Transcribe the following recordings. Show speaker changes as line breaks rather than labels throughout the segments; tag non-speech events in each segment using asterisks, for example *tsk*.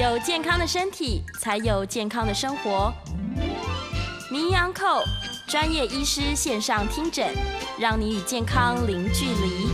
有健康的身体，才有健康的生活。名医安扣专业医师线上听诊，让你与健康零距离。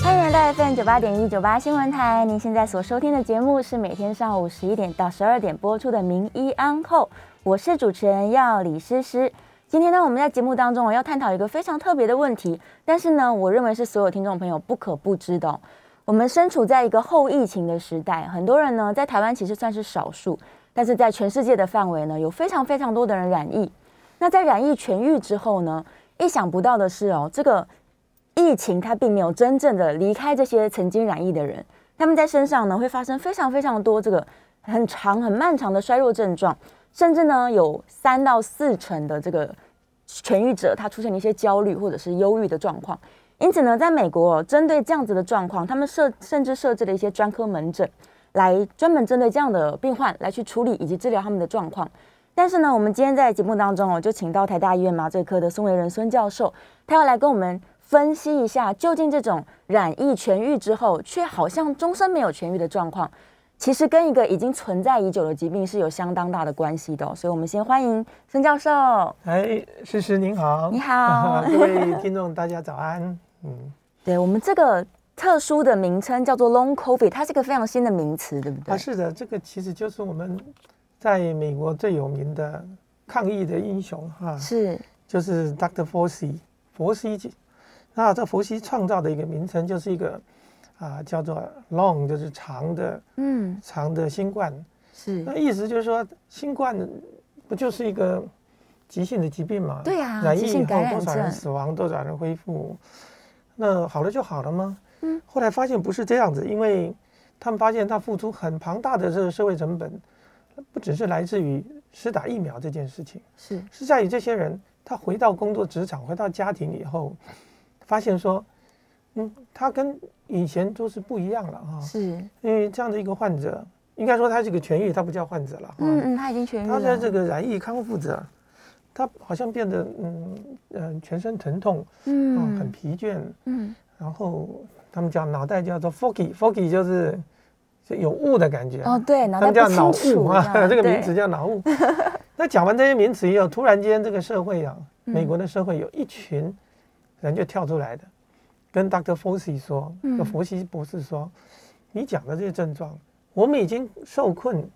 欢迎来到 FM 九八点一九八新闻台，您现在所收听的节目是每天上午十一点到十二点播出的名医安扣，我是主持人要李诗诗。今天呢，我们在节目当中我要探讨一个非常特别的问题，但是呢，我认为是所有听众朋友不可不知的。我们身处在一个后疫情的时代，很多人呢在台湾其实算是少数，但是在全世界的范围呢，有非常非常多的人染疫。那在染疫痊愈之后呢，意想不到的是哦，这个疫情它并没有真正的离开这些曾经染疫的人，他们在身上呢会发生非常非常多这个很长很漫长的衰弱症状，甚至呢有三到四成的这个痊愈者，他出现了一些焦虑或者是忧郁的状况。因此呢，在美国针对这样子的状况，他们设甚至设置了一些专科门诊，来专门针对这样的病患来去处理以及治疗他们的状况。但是呢，我们今天在节目当中哦，就请到台大医院麻醉科的孙维仁孙教授，他要来跟我们分析一下，究竟这种染疫痊愈之后，却好像终身没有痊愈的状况，其实跟一个已经存在已久的疾病是有相当大的关系的。所以，我们先欢迎孙教授。
哎，诗诗您好，
你好，*laughs*
各位听众大家早安。*laughs*
嗯，对我们这个特殊的名称叫做 Long COVID，它是一个非常新的名词，对不对？
啊，是的，这个其实就是我们在美国最有名的抗疫的英雄哈，
是，
就是 Dr. Fauci，佛西。那这佛西创造的一个名称就是一个啊，叫做 Long，就是长的，嗯，长的新冠。
是，
那意思就是说，新冠不就是一个急性的疾病嘛？
对呀，
染疫以后多少人死亡，多少人恢复。那好了就好了吗？嗯，后来发现不是这样子，因为他们发现他付出很庞大的这个社会成本，不只是来自于施打疫苗这件事情，
是
是在于这些人他回到工作职场、回到家庭以后，发现说，嗯，他跟以前都是不一样了哈。
是，因
为这样的一个患者，应该说他是个痊愈，他不叫患者了。
嗯嗯，他已经痊愈了。
他在这个染疫康复者。他好像变得嗯嗯全身疼痛，嗯，很疲倦，嗯，然后他们讲脑袋叫做 foggy，foggy 就是有雾的感觉
哦，对，
他们叫脑雾啊，这 *laughs* 个名词叫脑雾。*laughs* 那讲完这些名词以后，突然间这个社会啊，美国的社会有一群人就跳出来的，跟 Dr. Fauci 说，跟佛西博士说，你讲的这些症状，我们已经受困。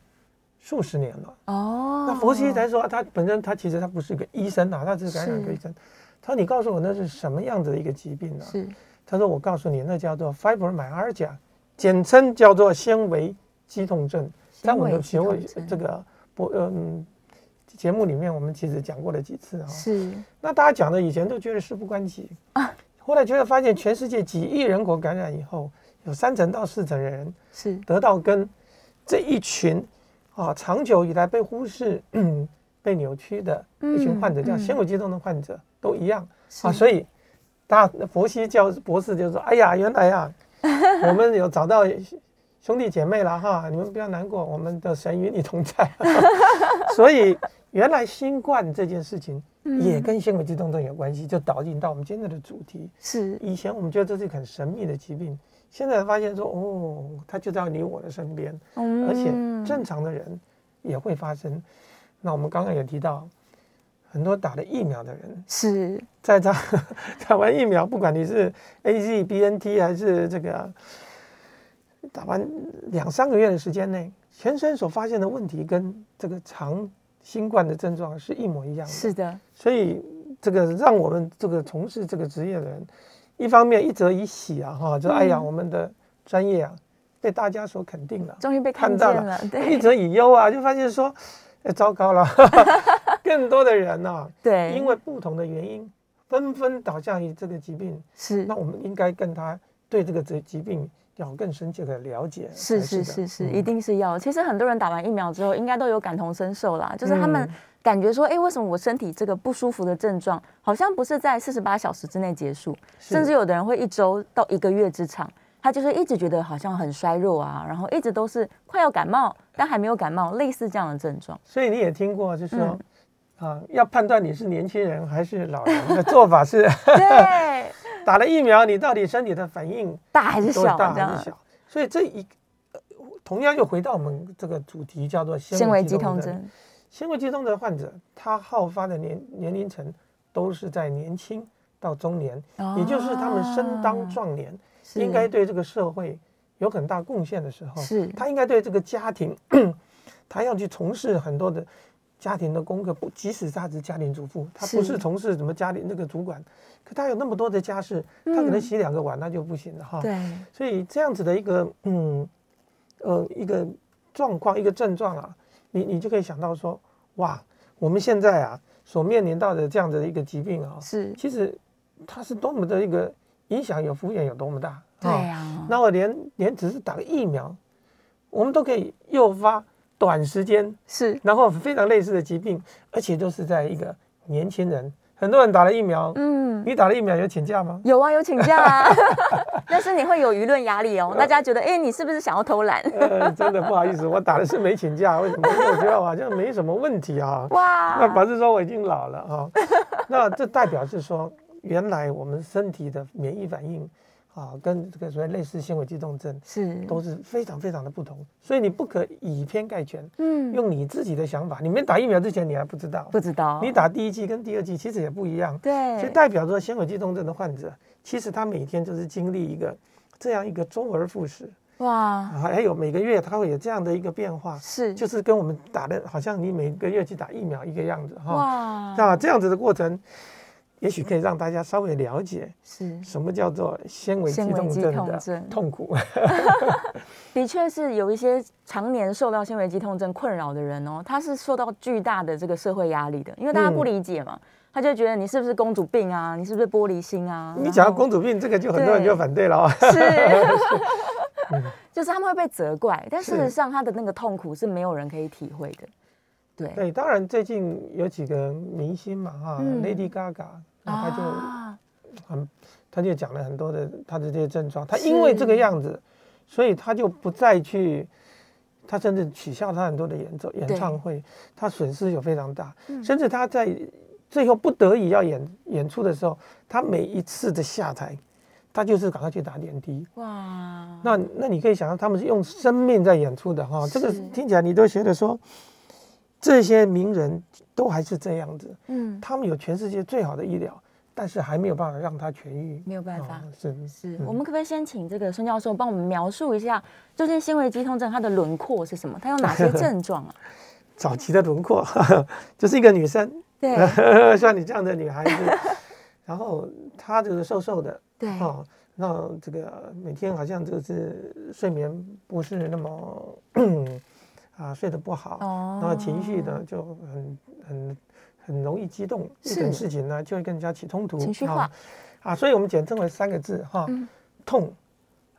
数十年了哦，那佛西才说他本身他其实他不是个医生啊，他是感染科医生。他说你告诉我那是什么样子的一个疾病呢？
是，
他说我告诉你那叫做 fibromyalgia，简称叫做纤维肌痛症。在我们的学会这个播嗯节目里面，我们其实讲过了几次啊。
是，
那大家讲的以前都觉得事不关己啊，后来觉得发现全世界几亿人口感染以后，有三成到四成的人
是得
到跟这一群。啊，长久以来被忽视、*clears throat* 被扭曲的一群患者，叫纤维肌痛的患者，都一样啊。所以，大佛西教博士就说：“哎呀，原来呀，*laughs* 我们有找到兄弟姐妹了哈，你们不要难过，我们的神与你同在。*laughs* ”所以，原来新冠这件事情也跟纤维肌动症有关系，就导引到我们今天的主题。
是
以前我们觉得这是一个很神秘的疾病。现在发现说哦，它就在你我的身边，而且正常的人也会发生。那我们刚刚也提到，很多打了疫苗的人
是
在打打完疫苗，不管你是 A Z B N T 还是这个打完两三个月的时间内，全身所发现的问题跟这个长新冠的症状是一模一样的。
是的，
所以这个让我们这个从事这个职业的人。一方面一则以喜啊，哈，就哎呀，我们的专业啊被大家所肯定了，
终于被看到了。对，
一则以忧啊，*laughs* 就发现说，哎，糟糕了，*laughs* 更多的人呢，
对，
因为不同的原因，纷纷倒向于这个疾病。
是，
那我们应该跟他对这个疾疾病要更深切的了解。
是是是是，一定是要。其实很多人打完疫苗之后，应该都有感同身受啦，就是他们。感觉说，哎，为什么我身体这个不舒服的症状，好像不是在四十八小时之内结束，甚至有的人会一周到一个月之长，他就是一直觉得好像很衰弱啊，然后一直都是快要感冒，但还没有感冒，类似这样的症状。
所以你也听过，就是说，啊，要判断你是年轻人还是老人的做法是，*laughs*
对，
打了疫苗，你到底身体的反应
大还是小？
大还是小？所以这一。同样又回到我们这个主题，叫做
纤维肌痛症。
纤维肌痛症患者，他好发的年年龄层都是在年轻到中年，也就是他们身当壮年，应该对这个社会有很大贡献的时候。
是，
他应该对这个家庭，*clears throat* 他要去从事很多的。家庭的功课不，即使他是家庭主妇，他不是从事什么家里那个主管，可他有那么多的家事，他可能洗两个碗那就不行了哈。
对，
所以这样子的一个嗯呃一个状况一个症状啊，你你就可以想到说，哇，我们现在啊所面临到的这样子的一个疾病啊，
是
其实它是多么的一个影响有敷衍有多么大。
对呀，
那我连连只是打个疫苗，我们都可以诱发。短时间
是，
然后非常类似的疾病，而且都是在一个年轻人，很多人打了疫苗，嗯，你打了疫苗有请假吗？
有啊，有请假啊，*laughs* 但是你会有舆论压力哦，大家觉得，哎，你是不是想要偷懒？
呃，真的不好意思，我打的是没请假，*laughs* 为什么？因为我觉得好像没什么问题啊。哇，那表示说我已经老了啊，那这代表是说，原来我们身体的免疫反应。啊，跟这个所谓类似纤维肌痛症
是
都是非常非常的不同，所以你不可以偏概全。嗯，用你自己的想法，你没打疫苗之前你还不知道，
不知道。
你打第一剂跟第二剂其实也不一样。
对，
所以代表着纤维肌痛症的患者，其实他每天就是经历一个这样一个周而复始。哇，还有每个月他会有这样的一个变化，
是，
就是跟我们打的好像你每个月去打疫苗一个样子哈。哇，那这样子的过程。也许可以让大家稍微了解是什么叫做纤维肌痛症的痛苦。*laughs*
的确是有一些常年受到纤维肌痛症困扰的人哦，他是受到巨大的这个社会压力的，因为大家不理解嘛，他就觉得你是不是公主病啊，你是不是玻璃心啊？
你讲到公主病，这个就很多人就反对了。
是，*laughs* *laughs* 就是他们会被责怪，但事实上他的那个痛苦是没有人可以体会的。对。
对，当然最近有几个明星嘛，哈，Lady Gaga，他就很，他就讲了很多的他的这些症状，他因为这个样子，所以他就不再去，他甚至取消他很多的演奏演唱会，他损失有非常大，甚至他在最后不得已要演演出的时候，他每一次的下台，他就是赶快去打点滴。哇，那那你可以想象，他们是用生命在演出的哈，这个听起来你都觉得说。这些名人都还是这样子，嗯，他们有全世界最好的医疗，但是还没有办法让他痊愈，
没有办法，
是
是。我们可不可以先请这个孙教授帮我们描述一下，究竟纤维肌痛症它的轮廓是什么？它有哪些症状啊？*laughs*
早期的轮廓 *laughs* 就是一个女生，
对，*laughs*
像你这样的女孩子，然后她就是瘦瘦的，
对，哦，
那这个每天好像就是睡眠不是那么。*clears throat* 啊，睡得不好，然后情绪呢就很很很容易激动，一点事情呢就会跟人家起冲突，
情绪化
啊，所以我们简称为三个字哈，痛、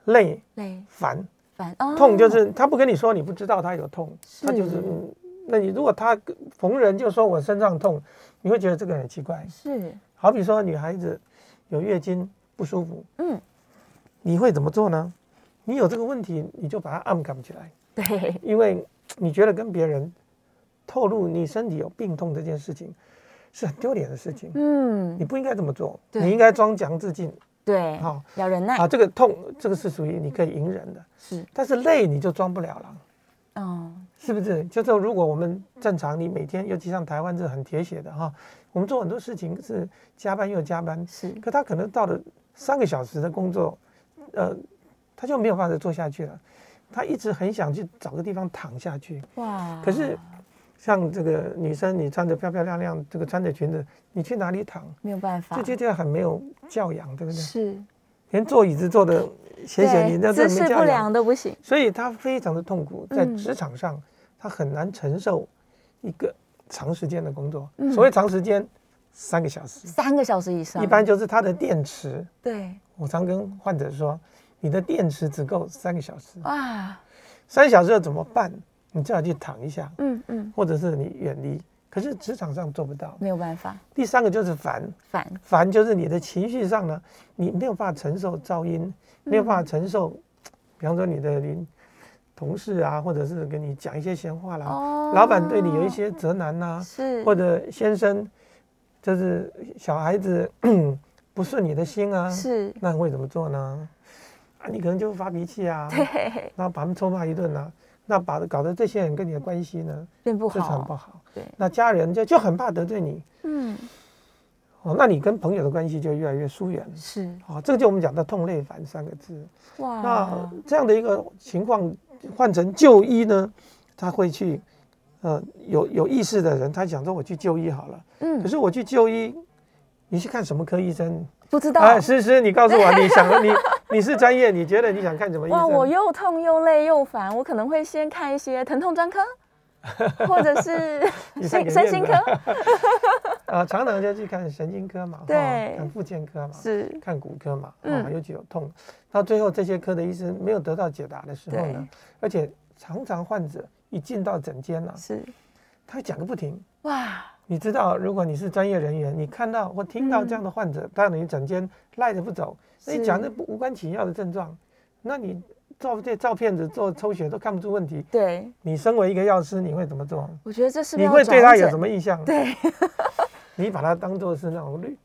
累、
累、
烦、
烦。
痛就是他不跟你说，你不知道他有痛，他就是嗯，那你如果他逢人就说我身上痛，你会觉得这个很奇怪。
是，
好比说女孩子有月经不舒服，嗯，你会怎么做呢？你有这个问题，你就把它按感起来，
对，
因为。你觉得跟别人透露你身体有病痛这件事情是很丢脸的事情，嗯，你不应该这么做，你应该装强自尽，
对，好，要忍耐
啊。这个痛，这个是属于你可以隐忍的，
是，
但是累你就装不了了，哦，是不是？就是如果我们正常，你每天，尤其像台湾这很铁血的哈，我们做很多事情是加班又加班，
是，
可他可能到了三个小时的工作，呃，他就没有办法做下去了。他一直很想去找个地方躺下去，哇！可是像这个女生，你穿着漂漂亮亮，这个穿着裙子，你去哪里躺？
没有办法，
就就叫很没有教养，对不对？
是，
连坐椅子坐的斜斜，你那
姿势不良都不行。
所以他非常的痛苦，在职场上他很难承受一个长时间的工作。所谓长时间，三个小时，
三个小时以上，
一般就是他的电池。
对，
我常跟患者说。你的电池只够三个小时。啊，三小时要怎么办？你最好去躺一下，嗯嗯，或者是你远离。可是职场上做不到，
没有办法。
第三个就是烦，
烦。
烦就是你的情绪上呢，你没有办法承受噪音，没有办法承受，比方说你的邻同事啊，或者是跟你讲一些闲话啦，老板对你有一些责难呐，
是。
或者先生就是小孩子 *clears throat* 不顺你的心啊，
是，
那会怎么做呢？啊，你可能就发脾气啊，*laughs*
对，
然后把他们臭骂一顿啊，那把搞得这些人跟你的关系呢
变不
非常不
好，对，
那家人就就很怕得罪你。
嗯，
哦，那你跟朋友的关系就越来越疏远。
是，
哦，这个就我们讲的痛类烦三个字。
哇。
那，这样的一个情况换成就医呢，他会去，呃，有有意识的人，他想说我去就医好了。嗯。可
嗯，
是我去就医，你去看什么科医生？
不知道，
哎，诗诗，你告诉我，*laughs* 你想你 *laughs* 你是专业，你觉得你想看什么医
哇，我？又痛又累又烦，我可能会先看一些疼痛专科，*laughs* 或者是
你太给
身身心科，*laughs*
啊，常常就去看神经科嘛，哈
对
看复健科嘛，
是，
看骨科嘛，啊，
嗯
尤其有痛，到最后这些科的医生没有得到解答的时候呢，而且常常患者一进到诊间呢，
是，
他会讲个不停。
哇，
你知道，如果你是专业人员，你看到或听到这样的患者到你整天赖着不走，那你
是
讲的无关紧要的症状，那你照这照片子做抽血都看不出问题。
对，
你身为一个药师，你会怎么做？
我觉得这是不
你会对他有什么印象？
对，*laughs*
你把他当做是那种绿，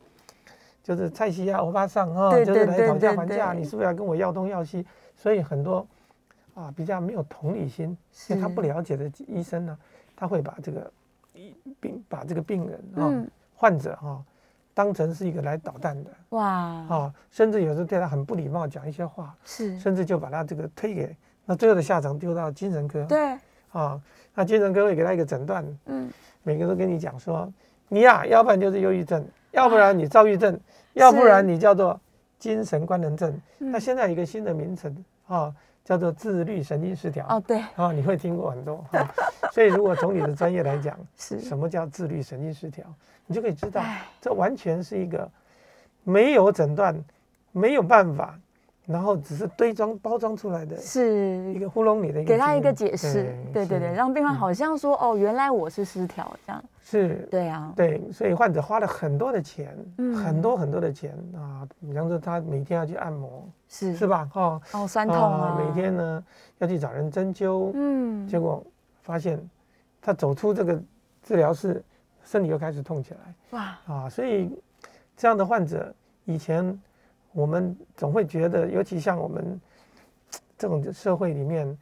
就是菜西亚欧巴桑哈，
对
就是来
对
讨价
对
还价，你是不是要跟我要东要西？所以很多啊比较没有同理心，因为他不了解的医生呢，他会把这个病把这个病人啊、
嗯
患者哈、当成是一个来捣蛋的
哇，
啊，甚至有时候对他很不礼貌，讲一些话，
是，
甚至就把他这个推给那最后的下场丢到精神科。
对，
啊，那精神科会给他一个诊断，
嗯，
每个都跟你讲说，你呀、要不然就是忧郁症，要不然你躁郁症，要不然你叫做精神官能症。那
嗯
现在有一个新的名称啊，叫做自律神经失调。
哦，对，
啊，你会听过很多。哈 *laughs* 所以如果从你的专业来讲，
是，
什么叫自律神经失调，你就可以知道，
哎，
这完全是一个没有诊断、没有办法，然后只是堆装包装出来的是一
是。
个糊弄你的一个
给他一个解释，对对对，
是。
让病患
嗯
好像说哦，原来我是失调这样，
是。
对啊，
对，所以患者花了很多的钱，
嗯。
很多很多的钱啊，比方说他每天要去按摩，
是。
是吧？哦、
哦，酸痛啊，
每天呢要去找人针灸，
嗯，
结果发现他走出这个治疗室，身体又开始痛起来。
哇，
啊，所以这样的患者，以前我们总会觉得，尤其像我们 *tsk* 这种社会里面，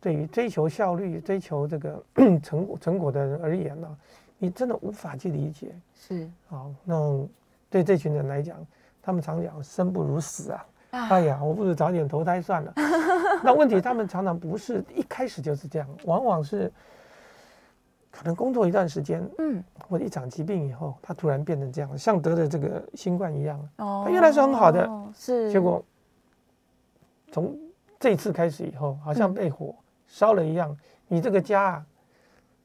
对于追求效率、追求这个 *clears throat* 成果成果的人而言呢、你真的无法去理解
是
啊。那对这群人来讲，他们常讲生不如死啊。
啊
哎呀，我不如早点投胎算了。*laughs* 那问题他们常常不是一开始就是这样，往往是可能工作一段时间
嗯，
或者一场疾病以后，他突然变成这样，像得了这个新冠一样。
哦
原来是很好的，
是，
结果从这一次开始以后，好像
嗯
被火烧了一样，你这个家啊，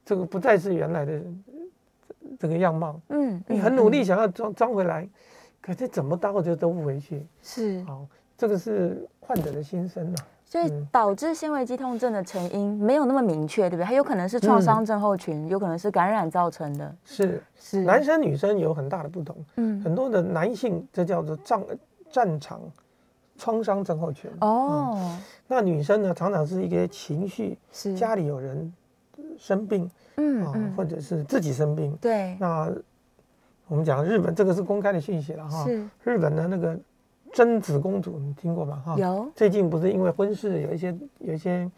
这个不再是原来的呃这个样貌。
嗯，
你
嗯
很努力
嗯
想要装装回来，可是怎么倒就都不回去。
是，
好，这个是患者的心声呐、
所以
嗯
导致纤维肌痛症的成因没有那么明确，对不对？它有可能是创伤
嗯
症候群，有可能是感染造成的，
是
是
男生女生有很大的不同，
嗯
很多的男性这叫做战战场创伤症候群。
哦，
那女生呢，常常是一个情绪，
是
家里有人生病啊，
嗯嗯
或者是自己生病。
对
那我们讲日本这个是公开的信息了哈。
是
日本的那个贞子公主，你听过吗？哈。
有
最近不是因为婚事有一些有一些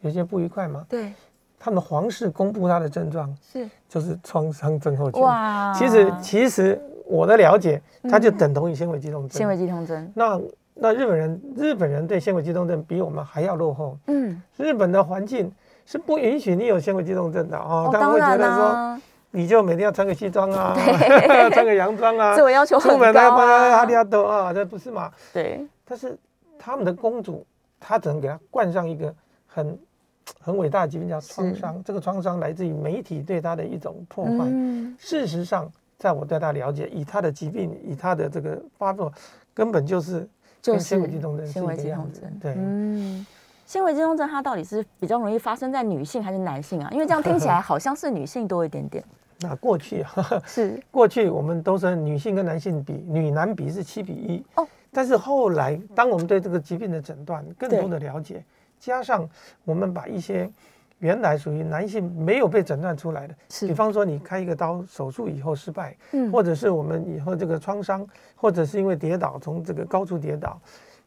有一些不愉快吗？
对
他们皇室公布他的症状
是
就是创伤症候群。
哇，
其实其实我的了解，它就
嗯
等同于纤维肌痛症。
纤维肌痛症，
那那日本人日本人对纤维肌痛症比我们还要落后。
嗯，
日本的环境是不允许你有纤维肌痛症的哦，
哦，
他们会觉得说
啦，
你就每天要穿个西装啊，*laughs* 穿个洋装啊 *laughs*
自，我要求很
出门还要
高
帮他哈
啊
利，亚多啊，这不是嘛？
对，
但是他们的公主，她只能给她冠上一个很 *tsk* 很伟大的疾病叫创伤，这个创伤来自于媒体对她的一种破坏。
嗯，
事实上，在我对她了解，以她的疾病，以她的这个发作，根本就是
就是
跟纤维肌痛症是
纤维
一个样子
肌痛症，
对
嗯。纤维肌痛症它到底是比较容易发生在女性还是男性啊？因为这样听起来好像是女性多一点点。
那过去 *laughs* 啊，
是。
过去我们都是女性跟男性比，女男比是七比一。
哦。
但是后来，当我们对这个疾病的诊断更多的了解，加上我们把一些原来属于男性没有被诊断出来的，
是。
比方说你开一个刀手术以后失败，
嗯。
或者是我们以后这个创伤，或者是因为跌倒从这个高处跌倒，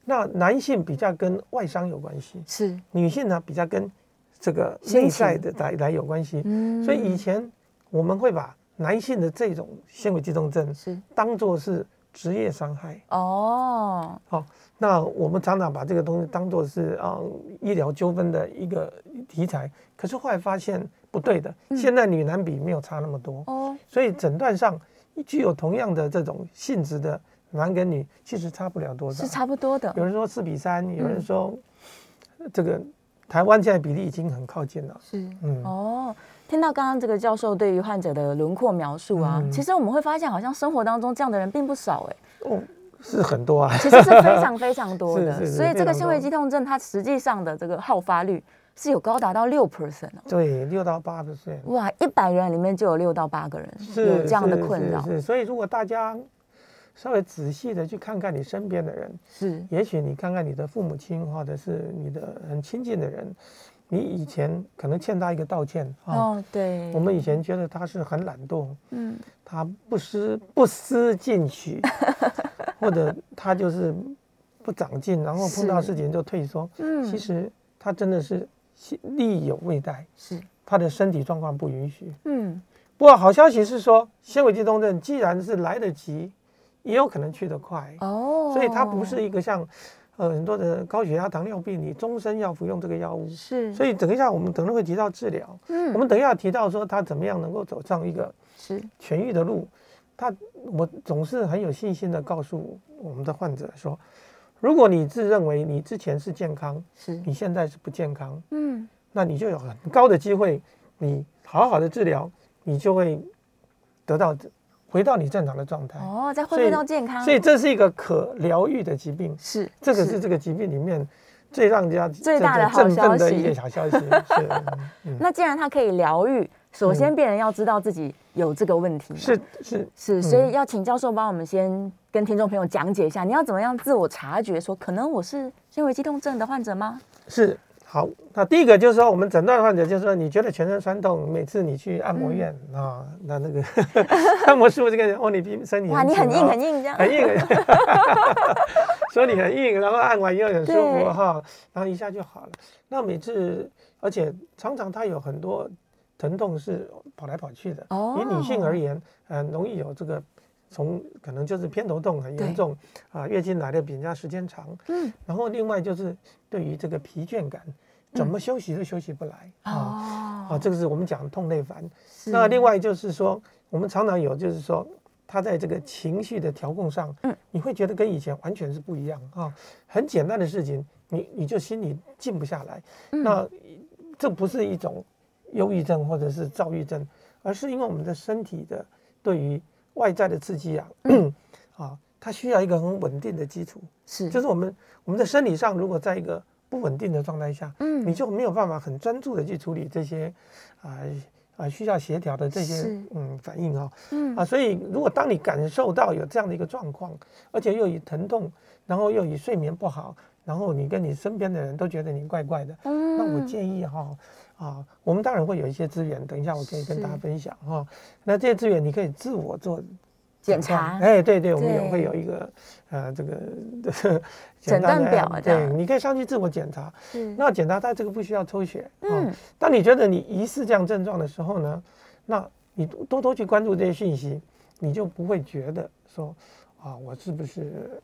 那男性比较跟外伤有关系，
是，
女性呢比较跟这个
心
内在的来来有关系。
嗯。
所以以前我们会把男性的这种纤维肌痛症
是
当做是职业伤害。
哦，好
那我们常常把这个东西当做是啊、医疗纠纷的一个题材，可是后来发现不对的，现在女男比没有差那么多，
哦，
所以诊断上具有同样的这种性质的男跟女，其实差不了多少
是。差不多的
有，人说四比三，有人说呃这个台湾现在比例已经很靠近了。
是，
嗯，
哦。听到刚刚这个教授对于患者的轮廓描述啊，
嗯。
其实我们会发现，好像生活当中这样的人并不少哎，
哦，是很多啊。
其实是非常非常多的。*laughs*
是是是
所以这个纤维肌痛症它实际上的这个好发率是有高达到六 percent 哦。
对，六到八 percent
哇，一百人里面就有六到八个人有这样的困扰，
是是，所以如果大家稍微仔细的去看看你身边的人，
是。
也许你看看你的父母亲，或者是你的很亲近的人，你以前可能欠他一个道歉啊。
哦，对，
我们以前觉得他是很懒惰，
嗯。
他不思不思进取，*laughs* 或者他就是不长进，然后碰到事情就退缩。
嗯。
其实他真的是力有未逮，
是。
他的身体状况不允许。
嗯。
不过好消息是说，纤维肌痛症既然是来得及，也有可能去得快，
哦，
所以它不是一个像呃很多的高血压、糖尿病，你终身要服用这个药物。
是，
所以等一下我们等会会提到治疗，
嗯。
我们等一下提到说他怎么样能够走上一个
是。
痊愈的路。他我总是很有信心的告诉我们的患者说，如果你自认为你之前是健康，
是。
你现在是不健康，
嗯。
那你就有很高的机会，你好好的治疗，你就会得到回到你正常的状态。
哦，再恢复到健康，
所以这是一个可疗愈的疾病，
是
这个是这个疾病里面最让人家
最大的好消息。
的一个小消息。*laughs* 是嗯
那既然它可以疗愈，首先病人要知道自己有这个问题嘛，
是是，
是，所以要请教授帮我们先跟听众朋友讲解一下，你要怎么样自我察觉说，可能我是纤维肌痛症的患者吗？
是好，那第一个就是说，我们诊断患者就是说，你觉得全身酸痛，每次你去按摩院啊，那那个 *laughs* 按摩师傅就跟你说哦，你皮身体
哇，你很硬很硬这样，
很硬，*laughs* 说你很硬，然后按完以后很舒服哈，然后一下就好了。那每次，而且常常他有很多疼痛是跑来跑去的。
哦
以女性而言，很容易有这个从可能就是偏头痛很严重啊，月经来的比人家时间长。
嗯，
然后另外就是对于这个疲倦感，怎么休息都休息不来啊。
哦
啊，这个是我们讲痛内烦。那另外就是说，我们常常有就是说，他在这个情绪的调控上，
嗯，
你会觉得跟以前完全是不一样啊。很简单的事情，你你就心里静不下来。
嗯
那这不是一种忧郁症或者是躁郁症，而是因为我们的身体的对于外在的刺激啊，
嗯。*clears throat*
啊，它需要一个很稳定的基础。
是。
就是我们我们的生理上如果在一个不稳定的状态下，
嗯。
你就没有办法很专注的去处理这些啊啊需要协调的这些嗯反应啊
嗯。
啊，所以如果当你感受到有这样的一个状况，而且又以疼痛，然后又以睡眠不好，然后你跟你身边的人都觉得你怪怪的，
嗯。
那我建议哈啊，我们当然会有一些资源，等一下我可以跟大家分享哈。那这些资源你可以自我做
检查
哎，对对，我们也
对
会有一个呃这个
诊断表
对，你可以上去自我检查。
是
那检查它这个不需要抽血。
嗯
嗯，当你觉得你疑似这样症状的时候呢，那你多多去关注这些讯息，你就不会觉得说啊，我是不是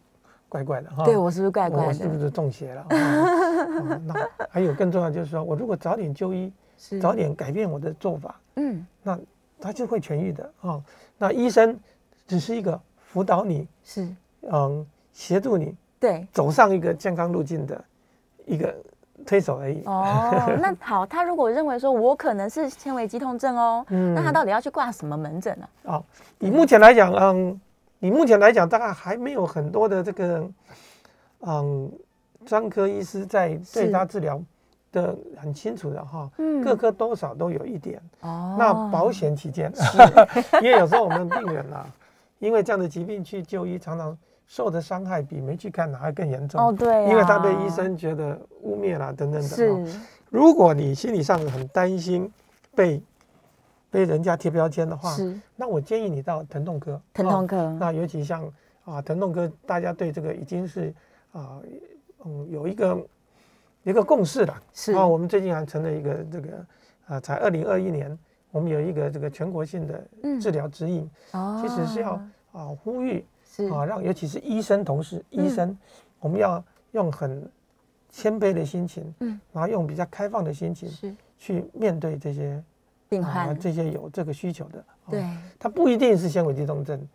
怪怪的哈？
对我是不是怪怪的？
我是不是中邪了？*laughs* 那还有更重要就是说，我如果早点就医，早点改变我的做法，
嗯
那他就会痊愈的啊。那医生只是一个辅导你，
是
嗯，协助你
对
走上一个健康路径的一个推手而已。
哦，那好，他如果认为说我可能是纤维肌痛症哦，
嗯
那他到底要去挂什么门诊呢？
哦，以目前来讲，嗯，以目前来讲，大概还没有很多的这个，嗯，专科医师在对他治疗的很清楚的哈，
嗯
各科多少都有一点。
哦
那保险起见，因为有时候我们病人啊，因为这样的疾病去就医，常常受的伤害比没去看还更严重。
哦对啊
因为他被医生觉得污蔑啦等等等。如果你心理上很担心被被人家贴标签的话，
是。
那我建议你到疼痛科。
疼
哦
痛科。
那尤其像啊疼痛科，大家对这个已经是啊，嗯，有一个一个共识了。
是。
啊，我们最近还成了一个这个啊，才二零二一年，我们有一个这个全国性的治疗指引，
哦。
其实是要啊呼吁
是。
啊，让尤其是医生同事，医生，我们要用很谦卑的心情，
嗯，
然后用比较开放的心情
是。
去面对这些啊
病患，
这些有这个需求的。哦
对，
它不一定是纤维肌痛症，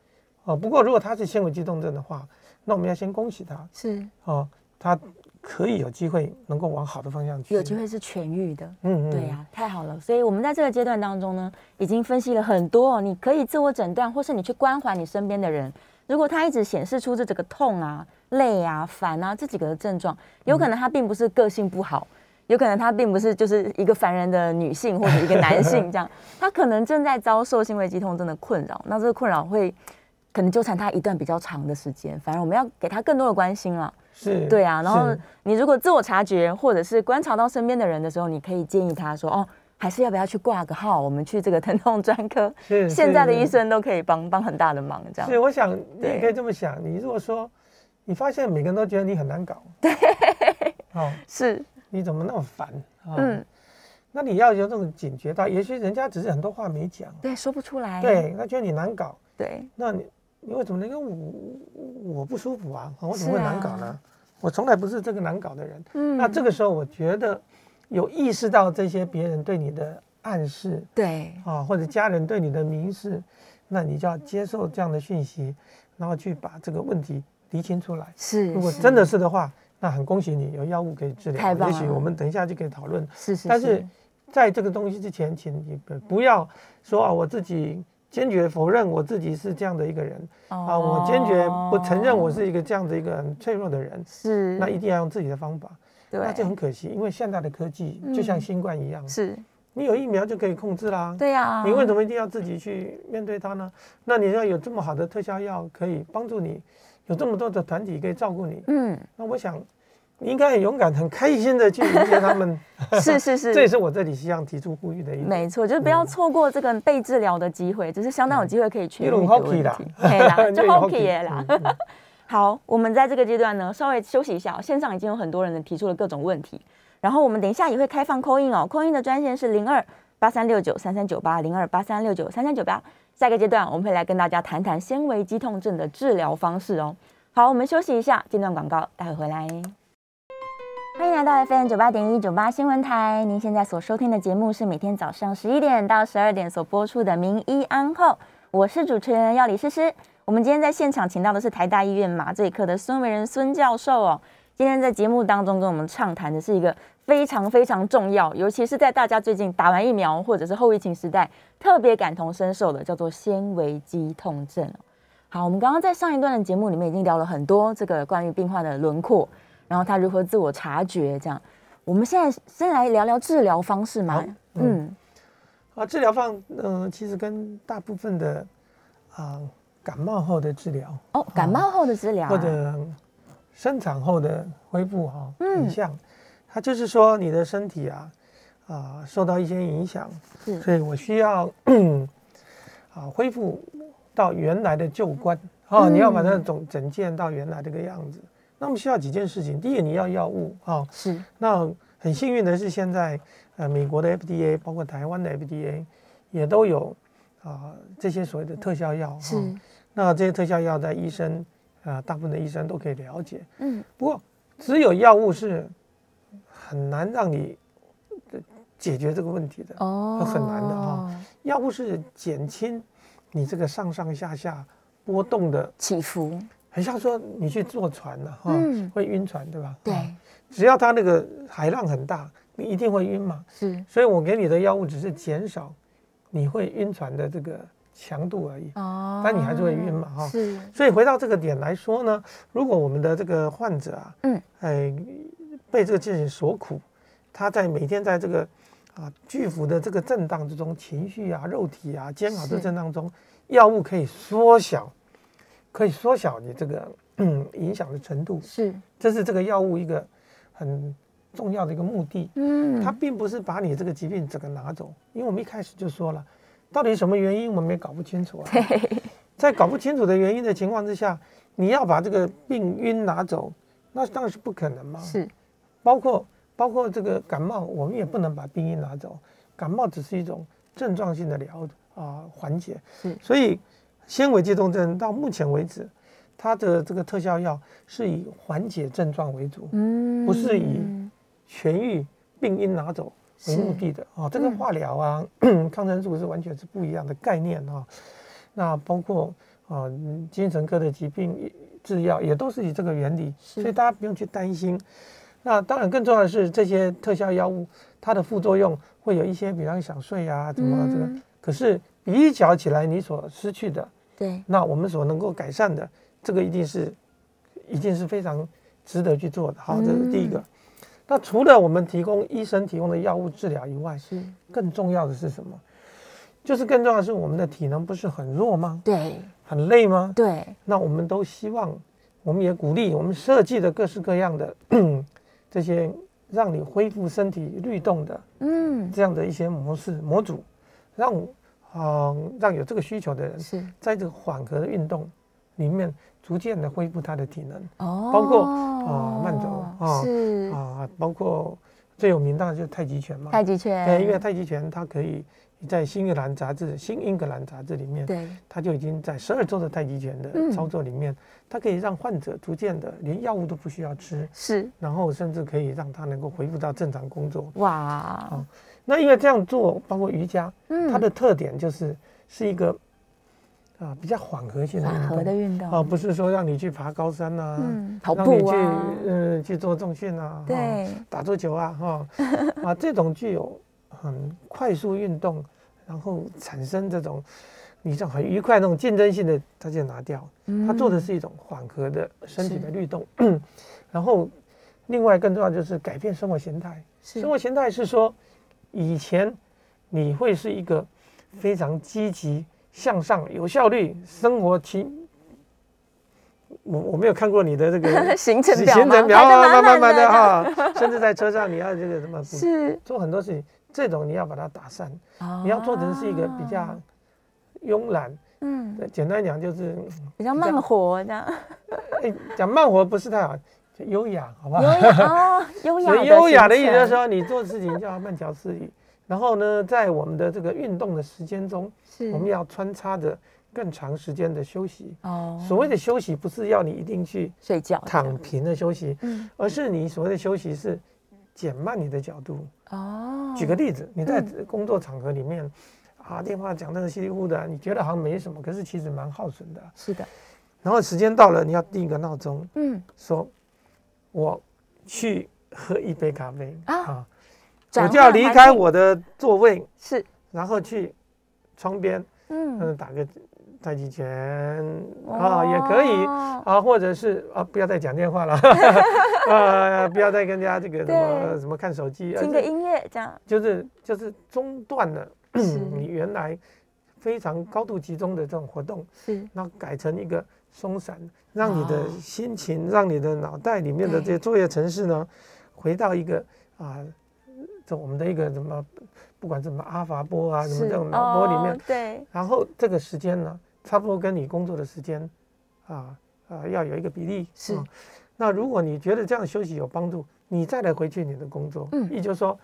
哦，不过如果它是纤维肌痛症的话，那我们要先恭喜他，
是
哦，他可以有机会能够往好的方向去，
有机，会是痊愈的。
嗯嗯
对呀、太好了！所以我们在这个阶段当中呢，已经分析了很多、哦，你可以自我诊断，或是你去关怀你身边的人。如果他一直显示出这这个痛啊、累啊、烦啊这几个的症状，有可能他并不是个性不好，有可能他并不是就是一个凡人的女性或者一个男性这样，*laughs* 他可能正在遭受性味肌痛症的困扰。那这个困扰会可能纠缠他一段比较长的时间，反而我们要给他更多的关心了。
是，
对啊，然后你如果自我察觉，或者是观察到身边的人的时候，你可以建议他说：“哦，还是要不要去挂个号？我们去这个疼痛专科，*laughs*
是
现在的医生都可以帮帮很大的忙。”这样
是，我想你也可以这么想，你如果说你发现每个人都觉得你很难搞，*laughs* 对，哦，
是，
你怎么那么烦啊？
嗯，
那你要有这种警觉到，也许人家只是很多话没讲，
对，说不出来，
对，他觉得你难搞，
对
那你你为什么能够我我不舒服啊？啊我怎么会难搞呢？我从来不是这个难搞的人。
嗯
那这个时候，我觉得有意识到这些别人对你的暗示
对
啊，或者家人对你的明示，那你就要接受这样的讯息，然后去把这个问题厘清出来。
是
如果真的是的话，那很恭喜你有药物可以治疗。
太棒了
也许我们等一下就可以讨论。
是是，
但是在这个东西之前，请你不不要说啊，我自己坚决否认我自己是这样的一个人啊，我坚决不承认我是一个这样的一个很脆弱的人。
哦是，
那一定要用自己的方法。
对，
那就很可惜，因为现在的科技就像
嗯
新冠一样，
是，
你有疫苗就可以控制啦。
对呀，
你为什么一定要自己去面对它呢？那你要有这么好的特效药可以帮助你，有这么多的团体可以照顾你，
嗯，
那我想你应该很勇敢、很开心的去迎接他们。
是 *laughs* 是是，*laughs*
这也是我这里希望提出呼吁的一点。
没错，就是不要错过这个被治疗的机会，就是相当有机会可以痊愈的问
hockey 啦
题。对啦，就 hockey 啦。*laughs* 好，我们在这个阶段呢，稍微休息一下哦。线上已经有很多人提出了各种问题，然后我们等一下也会开放 call in 哦。，call in 的专线是零二八三六九三三九八零二八三六九三三九八。下一个阶段我们会来跟大家谈谈纤维肌痛症的治疗方式哦。好，我们休息一下，间段广告，待会回来。欢迎来到 FM 九八点一九八新闻台。您现在所收听的节目是每天早上十一点到十二点所播出的《名医安后》，我是主持人要李诗诗。我们今天在现场请到的是台大医院麻醉科的孙维仁孙教授哦。今天在节目当中跟我们畅谈的是一个非常非常重要，尤其是在大家最近打完疫苗或者是后疫情时代特别感同身受的，叫做纤维肌痛症。好，我们刚刚在上一段的节目里面已经聊了很多这个关于病患的轮廓，然后他如何自我察觉这样。我们现在先来聊聊治疗方式嘛。嗯，
啊，治疗方嗯、其实跟大部分的啊、感冒后的治疗
哦，感冒后的治疗啊
或者生产后的恢复哈、
嗯
很像。它就是说你的身体啊啊、受到一些影响，所以我需要 *clears throat* 啊恢复到原来的旧观哦，
嗯
你要把它总整建到原来这个样子。那么需要几件事情，第一个你要药物啊，
是。
那很幸运的是现在呃美国的 FDA 包括台湾的 FDA 也都有啊、这些所谓的特效药
是。
哈那这些特效药在医生啊、大部分的医生都可以了解。
嗯。
不过只有药物是很难让你呃解决这个问题的。
哦。
很难的哈。药物是减轻你这个上上下下波动的，
起伏
很像说你去坐船了、哈、
嗯。
会晕船对吧？
对。
啊只要它那个海浪很大，你一定会晕嘛。
是。
所以我给你的药物只是减少你会晕船的这个强度而已。
哦。
但你还是会晕嘛哈。
是。
所以回到这个点来说呢，如果我们的这个患者啊，
嗯，
哎，被这个事情所苦，他在每天在这个啊巨幅的这个震荡之中，情绪啊、肉体啊、煎熬的
是。
震荡中，药物可以缩小，可以缩小你这个嗯 *clears throat* 影响的程度，
是
这是这个药物一个很重要的一个目的。
嗯
它并不是把你这个疾病整个拿走，因为我们一开始就说了，到底什么原因我们也搞不清楚啊。*laughs* 在搞不清楚的原因的情况之下，你要把这个病因拿走，那当然是不可能嘛。
是，
包括包括这个感冒，我们也不能把病因拿走，感冒只是一种症状性的疗啊缓解。
是，
所以纤维肌痛症到目前为止，它的这个特效药是以缓解症状为主，
嗯
不是以痊愈病因拿走为目的的啊。这个
嗯
化疗啊，*clears throat* 抗生素是完全是不一样的概念啊。那包括啊嗯精神科的疾病制药也都是以这个原理，所以大家不用去担心。那当然，更重要的是这些特效药物，它的副作用会有一些，比方想睡啊，怎么这个。
嗯
可是比较起来，你所失去的，
对，
那我们所能够改善的，这个一定是，一定是非常值得去做的。好，这是第一个。
嗯
那除了我们提供医生提供的药物治疗以外，
是，
更重要的是什么？就是更重要的是我们的体能不是很弱吗？
对
很累吗？
对，
那我们都希望，我们也鼓励我们设计的各式各样的 *clears throat* 这些让你恢复身体律动的
嗯，
这样的一些模式模组，让啊、让有这个需求的人
是。
在这个缓和的运动里面逐渐的恢复他的体能。
哦，
包括啊慢走啊
是。
啊，包括最有名当然就是太极拳嘛，
太极拳，
对，因为太极拳它可以在新英格兰杂志《新英格兰杂志》里面，
对。
它就已经在十二周的太极拳
嗯
的操作里面，它可以让患者逐渐的连药物都不需要吃，
是。
然后甚至可以让他能够恢复到正常工作。
哇，
那因为这样做，包括瑜伽，
嗯。
它的特点就是是一个啊比较缓和性的
缓和的运动。
啊，不是说让你去爬高山呐、
嗯，跑
让你去
步啊，
嗯去做重训啊，哈
对，
打桌球啊，哈。啊这种具有很快速运动，然后产生这种你这种很愉快那种竞争性的，它就拿掉。它做的
嗯
是一种缓和的身体的律动，然后另外更重要就是改变生活形态。生活形态是说，以前你会是一个非常积极向上、有效率生活期。我我没有看过你的这个 *laughs*
行程表吗？
行程表啊，慢慢慢
的
的哈，*laughs* 甚至在车上你要这个什么补
是，
做很多事情，这种你要把它打散，你要做成是一个比较
哦
慵懒，
嗯，
呃简单讲就是，
比较慢活这样，*laughs*
哎，讲慢活不是太好，就优雅，好不好？
优雅哦，优雅
的意思就是说，你做事情就要慢条斯理。然后呢，在我们的这个运动的时间中，
是
我们要穿插着更长时间的休息。
哦，
所谓的休息，不是要你一定去
睡觉
躺平的休息，
嗯
而是你所谓的休息是减慢你的角度。
哦，
举个例子，你在
嗯
工作场合里面，啊，电话讲的稀里糊涂的，你觉得好像没什么，可是其实蛮耗损的。
是的，
然后时间到了，你要定一个闹钟，
嗯，
说我去喝一杯咖啡
啊
啊，我就要离开我的座位，
是，
然后去窗边，
嗯。
嗯，打个太极拳啊，也可以
哦
啊，或者是啊，不要再讲电话了，*laughs* 啊，不要再跟人家这个什么什么看手机，
听个音乐这样，
就是就是中断了你原来非常高度集中的这种活动，
是。
那改成一个松散，让你的
哦。
心情，让你的脑袋里面的这些作业程式呢，回到一个啊，这我们的一个什么，不管什么阿法波啊，什么这种脑波里面
哦，对，
然后这个时间呢，差不多跟你工作的时间啊啊要有一个比例。
是。
啊那如果你觉得这样休息有帮助，你再来回去你的工作，
嗯。
也就是说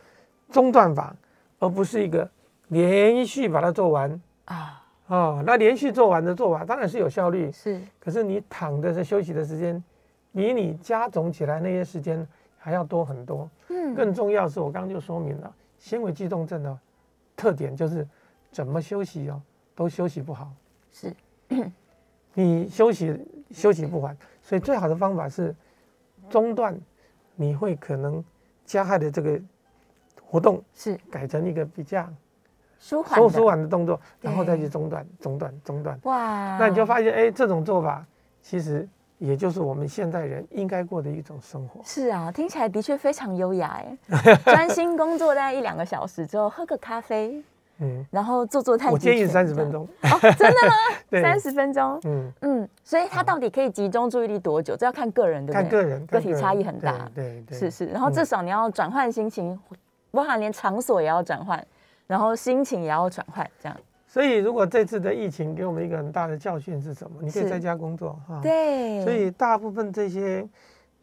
中断法，而不是一个连续把它做完
啊，
啊。那连续做完的做法当然是有效率，
是。
可是你躺着是休息的时间，比你加总起来那些时间还要多很多。
嗯。
更重要是我刚刚就说明了，纤维肌痛症的特点就是怎么休息哦都休息不好，
是。*clears throat*
你休息休息不完，所以最好的方法是中断，你会可能加害的这个活动
是。
改成一个比较
舒缓的。
收舒缓的动作，然后再去中断中断中断，
哇，
那你就发现哎，这种做法其实也就是我们现代人应该过的一种生活。
是啊，听起来的确非常优雅哎，*laughs* 专心工作大概一两个小时之后，喝个咖啡，
嗯，
然后做做太极
我建议三十分钟。
哦，真的吗？*laughs*
对，
三十分钟，
嗯，
嗯，所以他到底可以集中注意力多久？这要看个人，对不对？
看个人，
个体差异很大。
对对对，
是是，然后
嗯。
至少你要转换心情，包含连场所也要转换，然后心情也要转换，这样。
所以，如果这次的疫情给我们一个很大的教训是什么？你可以在家工作哈。。
对，
所以，大部分这些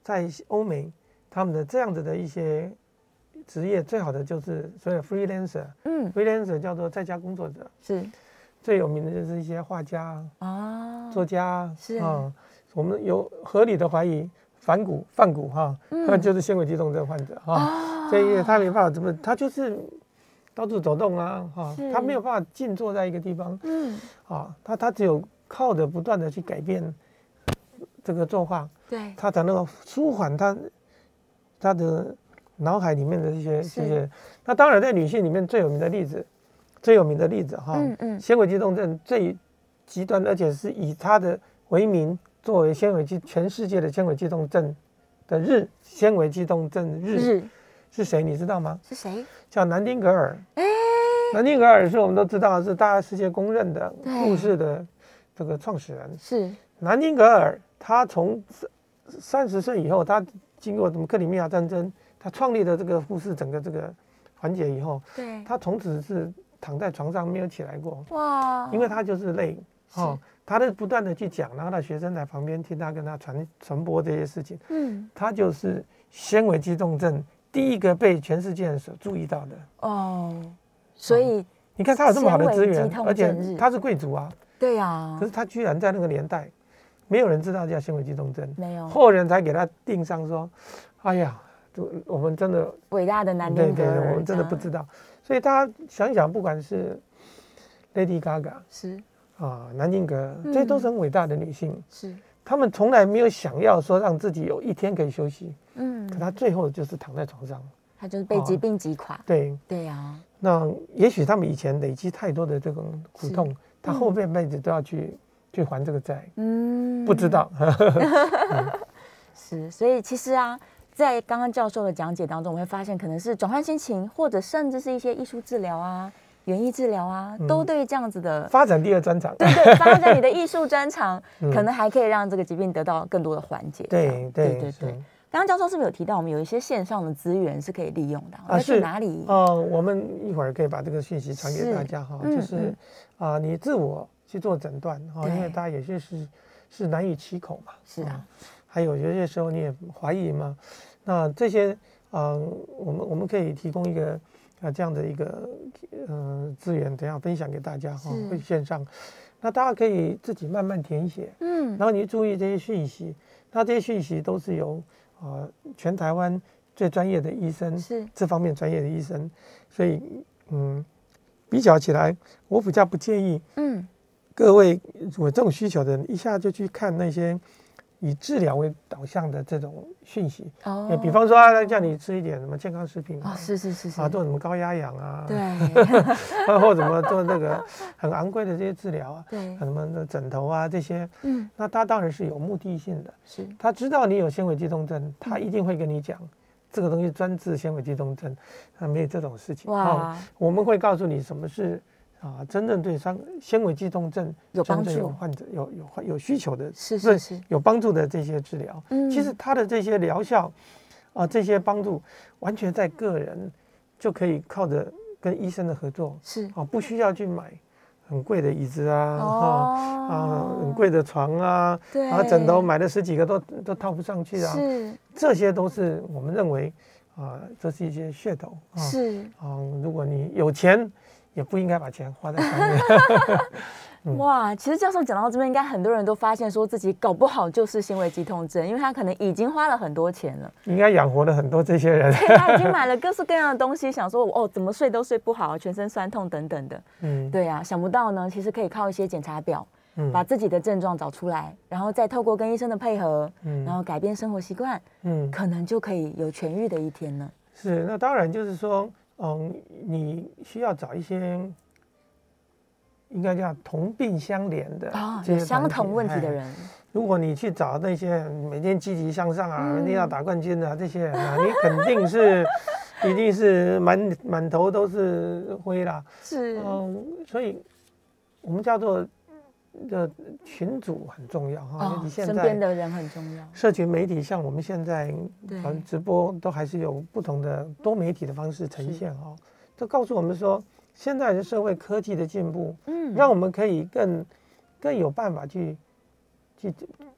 在欧美，他们的这样子的一些职业，最好的就是所有 freelancer，
嗯
，freelancer 叫做在家工作者，
是。
最有名的就是一些画家、
啊，
作家，
是。
啊，我们有合理的怀疑反骨、犯骨哈，*laughs* 就是纤维肌痛症患者哈，
哦。
所以他没办法怎么，他就是到处走动啊，哈
是，
他没有办法静坐在一个地方
嗯，
啊，他他只有靠着不断的去改变这个作画，
对，
他才能够舒缓他他的脑海里面的这些
是。
这些。那当然，在女性里面最有名的例子，最有名的例子哈，
嗯嗯。
纤维肌痛症最极端，而且是以他的为名作为纤维肌全世界的纤维肌痛症的日，纤维肌痛症日。
日
是谁？你知道吗？
是谁？
叫南丁格尔。
哎，
南丁格尔是我们都知道是大家世界公认的
对
护士的这个创始人。
是
南丁格尔他从三三十岁以后，他经过什么克里米亚战争，他创立的这个护士整个这个环节以后，
对，
他从此是躺在床上没有起来过，
哇，
因为他就是累哦，他在不断的去讲，然后他学生在旁边听他跟他传传播这些事情，
嗯
他就是纤维肌痛症第一个被全世界人所注意到的。
哦，所以
你看他有这么好的资源而且他是贵族啊，
对呀
可，是他居然在那个年代，没有人知道叫纤维肌痛症，
没有。
后人才给他定上说，哎呀，就我们真的
伟大的男
对对对，
丁格尔，
我们真的不知道。所以大家想一想，不管是 Lady Gaga
是。
啊、南丁格这些都是很伟大的女性，
是，
她们从来没有想要说让自己有一天可以休息，
嗯。
可，他最后就是躺在床上。
他就是被疾病击垮，
对，
对呀，
那也许他们以前累积太多的这种苦
是
痛，他后半辈子都要去去还这个债，
嗯，
不知道。*laughs*
是，所以其实啊，在刚刚教授的讲解当中，我们会发现可能是转换心情，或者甚至是一些艺术治疗啊、园艺治疗啊，都
嗯
对这样子的，
发展第二专长。
对对，发展你的艺术专长，*laughs*
嗯。
可能还可以让这个疾病得到更多的缓解。
对对
对对。刚刚教授是不是有提到，我们有一些线上的资源是可以利用的？
啊？
要去
是
哪里？
哦，我们一会儿可以把这个讯息传给大家哈，
嗯
就是
嗯。
啊，你自我去做诊断哈，因为大家有些是是难以启口嘛，
是啊，
还有有些时候你也怀疑嘛，那这些啊，我们我们可以提供一个啊这样的一个呃资源，等一下分享给大家哈
是，
会线上，那大家可以自己慢慢填写，
嗯。
然，后你注意这些讯息，那这些讯息都是由啊全台湾最专业的医生
是。
这方面专业的医生，所以嗯，比较起来，我比较不建议
嗯，
各位有这种需求的人一下就去看那些以治疗为导向的这种讯息，比方说啊，叫你吃一点什么健康食品
哦，
啊，
是是是是。
啊，做什么高压氧啊，
对。
啊，*laughs* *laughs* 或怎么做那个很昂贵的这些治疗啊，
对，
什么的枕头啊这些，
嗯，
那他当然是有目的性的。
是。
他知道你有纤维肌痛症，
嗯。
他一定会跟你讲，这个东西专治纤维肌痛症，他，没有这种事情。哦
哇，
我们会告诉你什么是啊，真正对伤纤维肌痛症
有帮
真正有患者有有有需求的，
是是是，
有帮助的这些治疗。
嗯。
其实它的这些疗效啊，这些帮助完全在个人就可以靠着跟医生的合作
是。
啊，不需要去买很贵的椅子啊，哈、
哦
啊，很贵的床啊，
对，
然后枕头买了十几个都都套不上去啊，
是。
这些都是我们认为啊，这是一些噱头啊。
是。
啊，如果你有钱，也不应该把钱花在上面。*laughs* 嗯
哇，其实教授讲到这边，应该很多人都发现说自己搞不好就是纤维肌痛症，因为他可能已经花了很多钱了，
应该养活了很多这些人。
对他已经买了各式各样的东西，想说哦怎么睡都睡不好，全身酸痛等等的。
嗯，
对呀、想不到呢，其实可以靠一些检查表，
嗯
把自己的症状找出来，然后再透过跟医生的配合，
嗯
然后改变生活习惯，
嗯，
可能就可以有痊愈的一天呢。
是，那当然就是说，嗯，你需要找一些应该叫同病相怜的
啊、
这些团体
有相同问题的
哎
人，
如果你去找那些每天积极向上啊，
嗯。
每天要打冠军的、啊、这些人 *laughs* 啊，你肯定是一定是满满头都是灰啦。
是。
嗯，所以我们叫做的群组很重要哈。
哦
你，现
身边
在
的人很重要。
社群媒体，像我们现在反正直播都还是有不同的多媒体的方式呈现哈。这告诉我们说，现在的社会科技的进步，
嗯
让我们可以更更有办法去去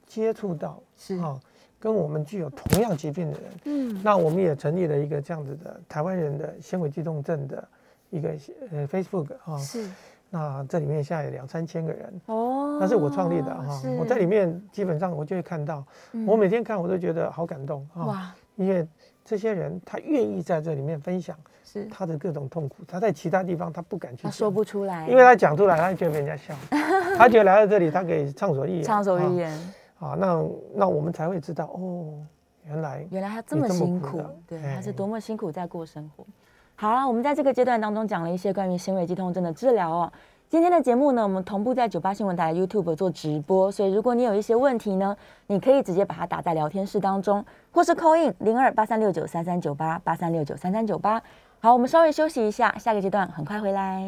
接触到
是
哈，跟我们具有同样疾病的人。
嗯，
那我们也成立了一个这样子的台湾人的纤维肌痛症的一个呃 Facebook 哈，
是
那这里面现在有两三千个人，
哦，
那是我创立的哈。我在里面基本上我就会看到，
嗯。
我每天看我都觉得好感动啊，
哇，
因为这些人他愿意在这里面分享
是。
他的各种痛苦，他在其他地方他不敢去
说不出来，
因为他讲出来他就会被人家笑，*laughs* 他觉得来到这里他可以畅所欲言，
畅所欲言，
啊，那那我们才会知道哦，原来
原来他这么辛苦
苦，
对，
哎。
他是多么辛苦在过生活。好了，我们在这个阶段当中讲了一些关于纤维肌痛症的治疗哦。今天的节目呢，我们同步在九八新闻台 YouTube 做直播，所以如果你有一些问题呢，你可以直接把它打在聊天室当中，或是 call in 零二八三六九三三九八八三六九三三九八。好，我们稍微休息一下，下个阶段很快回来。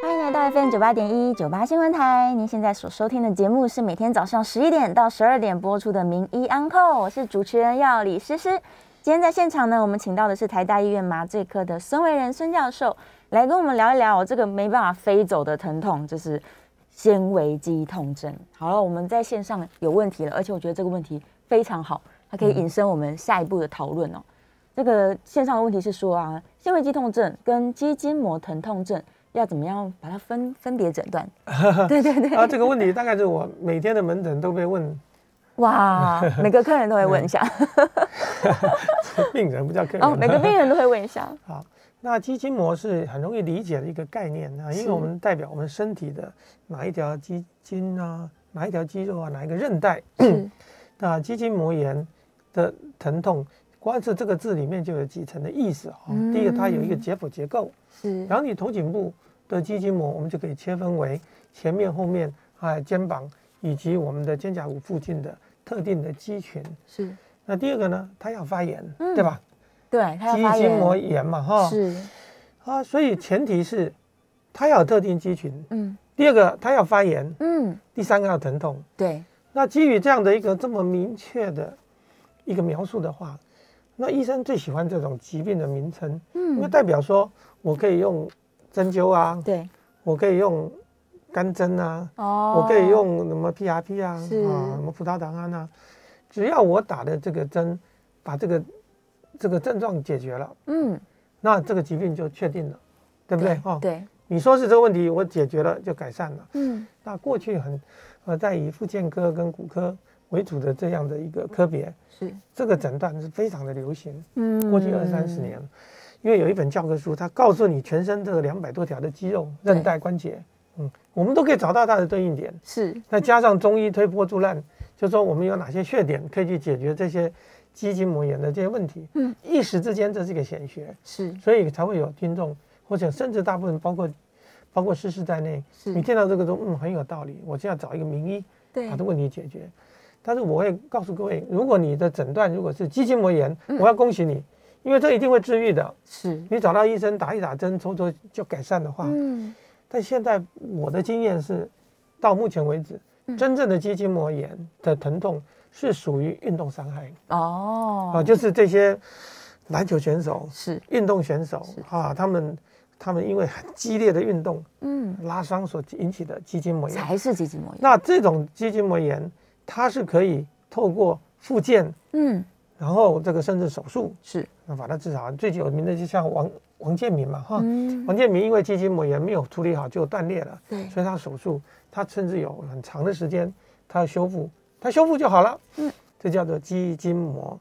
欢迎来到 FM 九八点一九八新闻台，您现在所收听的节目是每天早上十一点到十二点播出的《名医安扣》，我是主持人要李诗诗。今天在现场呢，我们请到的是台大医院麻醉科的孙维仁孙教授，来跟我们聊一聊这个没办法飞走的疼痛，就是纤维肌痛症。好了，我们在线上有问题了，而且我觉得这个问题非常好，它可以引申我们下一步的讨论哦。这个线上的问题是说啊，纤维肌痛症跟肌筋膜疼痛症要怎么样把它分分别诊断？*laughs* 对对对，
啊，这个问题大概是我每天的门诊都被问，
哇，*laughs* 每个客人都会问一下，
病人不叫客人。
哦，每个病人都会问一下，*laughs*
好，那肌筋膜是很容易理解的一个概念啊，因
是
为我们代表我们身体的哪一条肌筋啊，哪一条肌肉啊，哪一个韧带。
是 *clears throat*
那肌筋膜炎的疼痛，光是这个字里面就有几层的意思啊。
嗯
第一个，它有一个解剖结构，
是，
然后你头颈部的肌筋膜，我们就可以切分为前面、后面啊、肩膀以及我们的肩胛骨附近的特定的肌群。
是，
那第二个呢，它要发炎，
嗯。
对吧？
对，它要
肌筋膜
炎，
嘛，哈。
是，
啊，所以前提是它要有特定肌群，
嗯。
第二个它要发炎，
嗯，
第三个要疼痛。
对，
那基于这样的一个这么明确的一个描述的话，那医生最喜欢这种疾病的名称，因为
嗯，
代表说我可以用针灸啊，
对，
我可以用干针啊，
哦。
我可以，用什么 PRP 啊，
是。
啊，什么葡萄糖胺啊，只要我打的这个针把这个这个症状解决了，
嗯，
那这个疾病就确定了，对不对？哦，
对，
你说是这个问题，我解决了就改善了。
嗯，
那过去很，呃，在以复健科跟骨科为主的这样的一个科别，
是，
这个诊断是非常的流行。
嗯。
过去二三十年，因为有一本教科书，它告诉你全身这个两百多条的肌肉、韧带、关节，嗯，我们都可以找到它的对应点。
是，
再加上中医推波助澜，就说我们有哪些穴点可以去解决这些肌筋膜炎的这些问题。
嗯，
一时之间这是一个显学，
是，
所以才会有听众，或者甚至大部分包括包括诗诗在内，你
是，
听到这个说嗯很有道理，我就要找一个名医
对
把这问题解决。但是我会告诉各位，如果你的诊断如果是肌筋膜炎，
嗯
我要恭喜你，因为这一定会治愈的。
是，
你找到医生打一打针，抽抽就改善的话，
嗯，
但现在我的经验是，到目前为止，
嗯。
真正的肌筋膜炎的疼痛是属于运动伤害。
哦。
啊，，就是这些篮球选手、
是，
运动选手啊，他们他们因为很激烈的运动
嗯，
拉伤所引起的肌筋膜炎。
才是肌筋膜炎，
那这种肌筋膜炎，它是可以透过复健，
嗯，
然后这个甚至手术，
是，
那把它治好。最有名的就像王王建民嘛，哈，
嗯，
王建民因为肌筋膜炎没有处理好就断裂了，
对，
所以他手术，他甚至有很长的时间，他要修复，他修复就好了。
嗯，
这叫做肌筋膜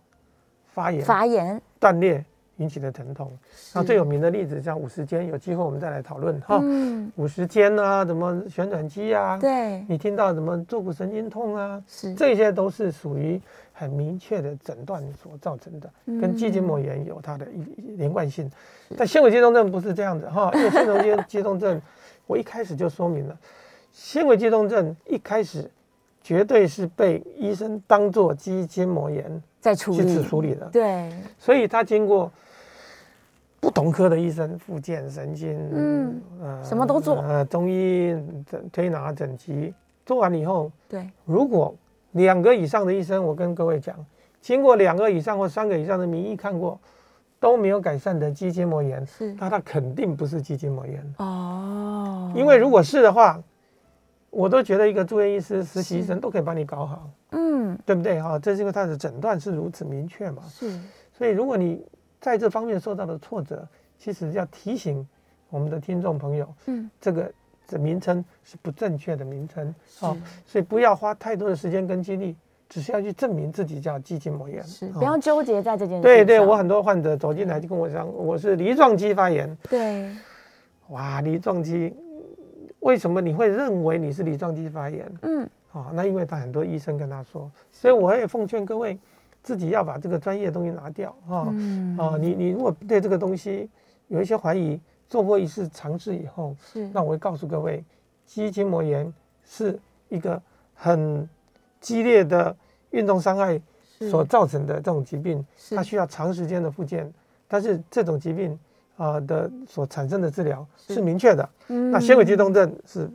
发炎、
发炎，
断裂引起的疼痛。那最有名的例子像五十肩，有机会我们再来讨论哈。
嗯，
五十肩啊，什么旋转肌啊，
对，
你听到什么坐骨神经痛啊，
是，
这些都是属于很明确的诊断所造成的，跟肌筋膜
嗯
炎有它的一连贯性。但纤维肌痛症不是这样子哈，因为纤维肌肌痛症，我一开始就说明了，纤维肌痛症一开始绝对是被医生当做肌筋膜炎
在处理，
处理的，
对，
所以他经过。不同科的医生，复健、神经，
嗯
呃
什么都做。
呃，中医、整推拿、整脊，做完以后，
对，
如果两个以上的医生，我跟各位讲，经过两个以上或三个以上的名医看过，都没有改善的肌筋膜炎，
是，
那它肯定不是肌筋膜炎。
哦，
因为如果是的话，我都觉得一个住院医师、实习医生都可以帮你搞好，
嗯，
对不对？哈，这是因为他的诊断是如此明确嘛。
是。
所以如果你在这方面受到的挫折，其实要提醒我们的听众朋友，
嗯
这个这名称是不正确的名称
是
哦，所以不要花太多的时间跟精力，只是要去证明自己叫肌筋膜炎。
是，
哦
不要纠结在这件事
对对，
上
我很多患者走进来就跟我讲，我是梨状肌发炎。
对
哇，梨状肌，为什么你会认为你是梨状肌发炎？
嗯
啊、那因为他很多医生跟他说，所以我也奉劝各位自己要把这个专业的东西拿掉啊。
嗯。
哦，你你如果对这个东西有一些怀疑，做过一次尝试以后，
是。
那我会告诉各位，肌筋膜炎是一个很激烈的运动伤害所造成的这种疾病，它需要长时间的复健，但是这种疾病啊、呃的所产生的治疗
是。
是明确的。
嗯。
那纤维肌痛症是
是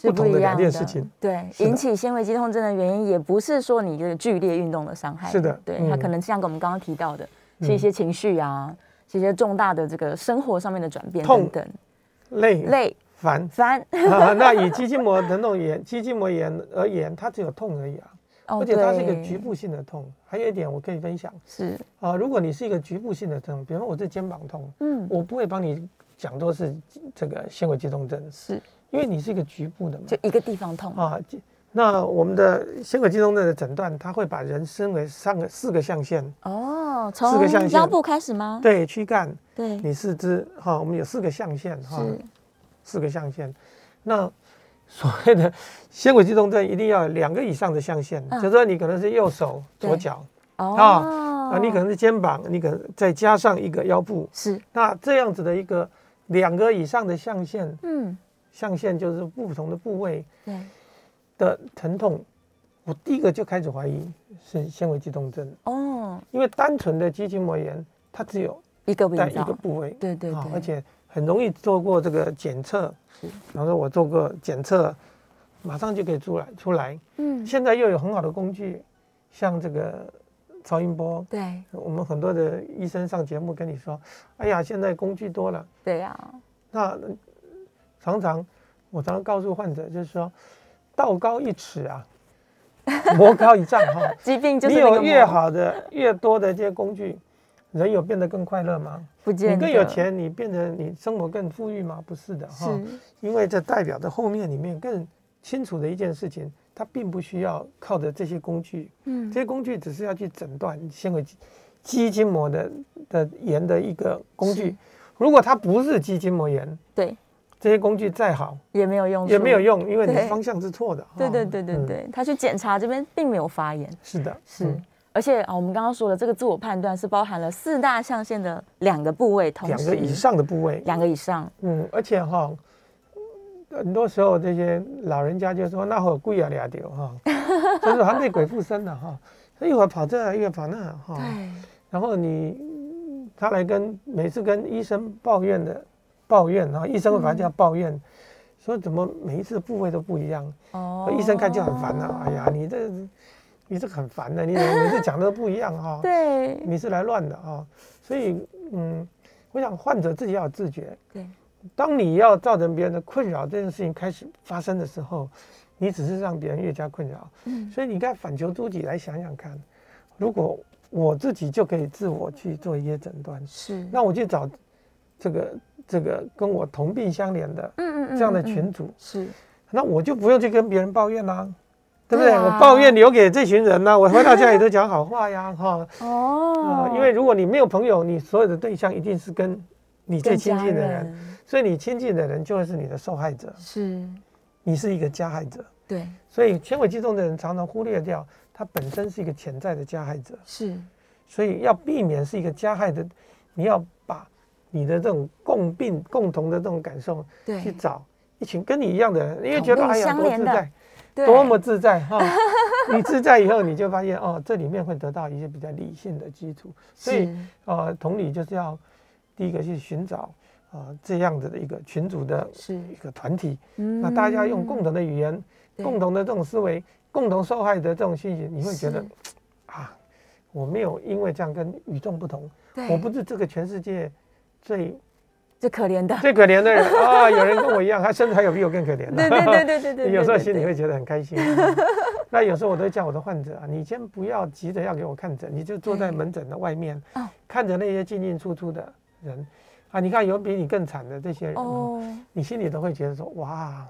不同的两
一样
件事情。
对，
是的
引起纤维肌痛症的原因也不是说你这个剧烈运动的伤害，
是的
对，
嗯
它可能像我们刚刚提到的，是一
嗯
些情绪啊，是一些重大的这个生活上面的转变
痛
等等，
累
累
烦
烦，
啊。那以肌筋膜疼痛炎、肌筋膜炎而言，它只有痛而已啊，
哦
而且它是一个局部性的痛。还有一点我可以分享
是，
啊，如果你是一个局部性的痛，比方说我这肩膀痛，
嗯，
我不会帮你讲说是这个纤维肌痛症，
是，
因为你是一个局部的嘛。
就。一个地方痛，
啊，那我们的纤维肌痛症的诊断，它会把人分为三个、四个象限，
哦，
四
从
个象限。
腰部开始吗？
对，躯干、
对，
你四肢，哈，我们有四个象限，哈，
是，
四个象限。那所谓的纤维肌痛症，一定要有两个以上的象限，
嗯。
就是说你可能是右手、左脚。
哦，
啊，你可能是肩膀，你可能再加上一个腰部，
是，
那这样子的一个两个以上的象限，
嗯，
象限就是不同的部位
对，
的疼痛，我第一个就开始怀疑是纤维肌痛症，
哦，
因为单纯的肌筋膜炎，它只有
一个病
在一个，部位，
对对对，
啊而且很容易做过这个检测。
比
方说我做过检测，马上就可以出来出来。
嗯，
现在又有很好的工具，像这个超音波，
对。
我们很多的医生上节目跟你说，哎呀，现在工具多了。
对呀，
那常常我常常告诉患者，就是说，道高一尺啊，*laughs* 魔高一丈哈。*laughs*
疾病就是
你有越好的、越多的这些工具，人有变得更快乐吗？
不见
你更有，钱，你变得你生活更富裕吗？不是的哈，
是，
因为这代表着后面里面更清楚的一件事情，它并不需要靠着这些工具，
嗯
这，些工具只是要去诊断纤维肌肌筋膜的的炎的一个工具。如果它不是肌筋膜炎，
对，
这些工具再好
也没有用，
也没有。用，因为你
对。
方向是错的。哈
对对对对
嗯。
对，他去检查这边并没有发炎，
是的，
是。
嗯，
而且啊，我们刚刚说的这个自我判断是包含了四大象限的两个部位，同时。
两个以，上的部位，
两个以上，
嗯，而且哈，很多时候这些老人家就说那会有贵啊俩丢哈，*laughs* 就是还被鬼附身了哈，他一会儿跑这，一会儿跑那哈，
对，
然后你他来跟每次跟医生抱怨的抱怨啊，医生会把它叫抱怨，说怎么每一次部位都不一样，
哦。
医生看就很烦了，哎呀，你这你这很烦的，你每次讲的都不一样啊，*laughs*
对。
你是来乱的啊，所以嗯，我想患者自己要有自觉，
对，
当你要造成别人的困扰这件事情开始发生的时候，你只是让别人越加困扰。
嗯，
所以你该反求诸己来想想看，如果我自己就可以自我去做一些诊断，
是，
那我去找这个这个跟我同病相怜的
嗯嗯
这样的群组，
是，
那我就不用去跟别人抱怨啦、对不对？我抱怨留给这群人呢、我回到家里都讲好话呀，*laughs* 哈。
哦。
啊，因为如果你没有朋友，你所有的对象一定是跟你最亲近的人，
人。
所以你亲近的人就会是你的受害者，
是，
你是一个加害者。
对，
所以纤维肌痛的人常常忽略掉，他本身是一个潜在的加害者，
是，
所以要避免是一个加害的，你要把你的这种共病、共同的这种感受去，找一群跟你一样的人，因为觉得哎呀多自在，多么自在哈！*laughs* 你自在以后，你就发现哦，这里面会得到一些比较理性的基础，所以
是
呃，同理就是要第一个去寻找啊、呃这样子的一个群组的
是，
一个团体，
嗯。
那大家用共同的语言、共同的这种思维、共同受害的这种信息，你会觉得啊，我没有因为这样跟与众不同，我不是这个全世界最
最可怜的，
最可怜的人啊！有人跟我一样，他甚至还有比我更可怜的。
对对对对对对。
有时候心里会觉得很开心。那有时候我都叫我的患者啊，你先不要急着要给我看诊，你就坐在门诊的外面，看着那些进进出出的人啊。你看有比你更惨的这些人，哦，你心里都会觉得说哇，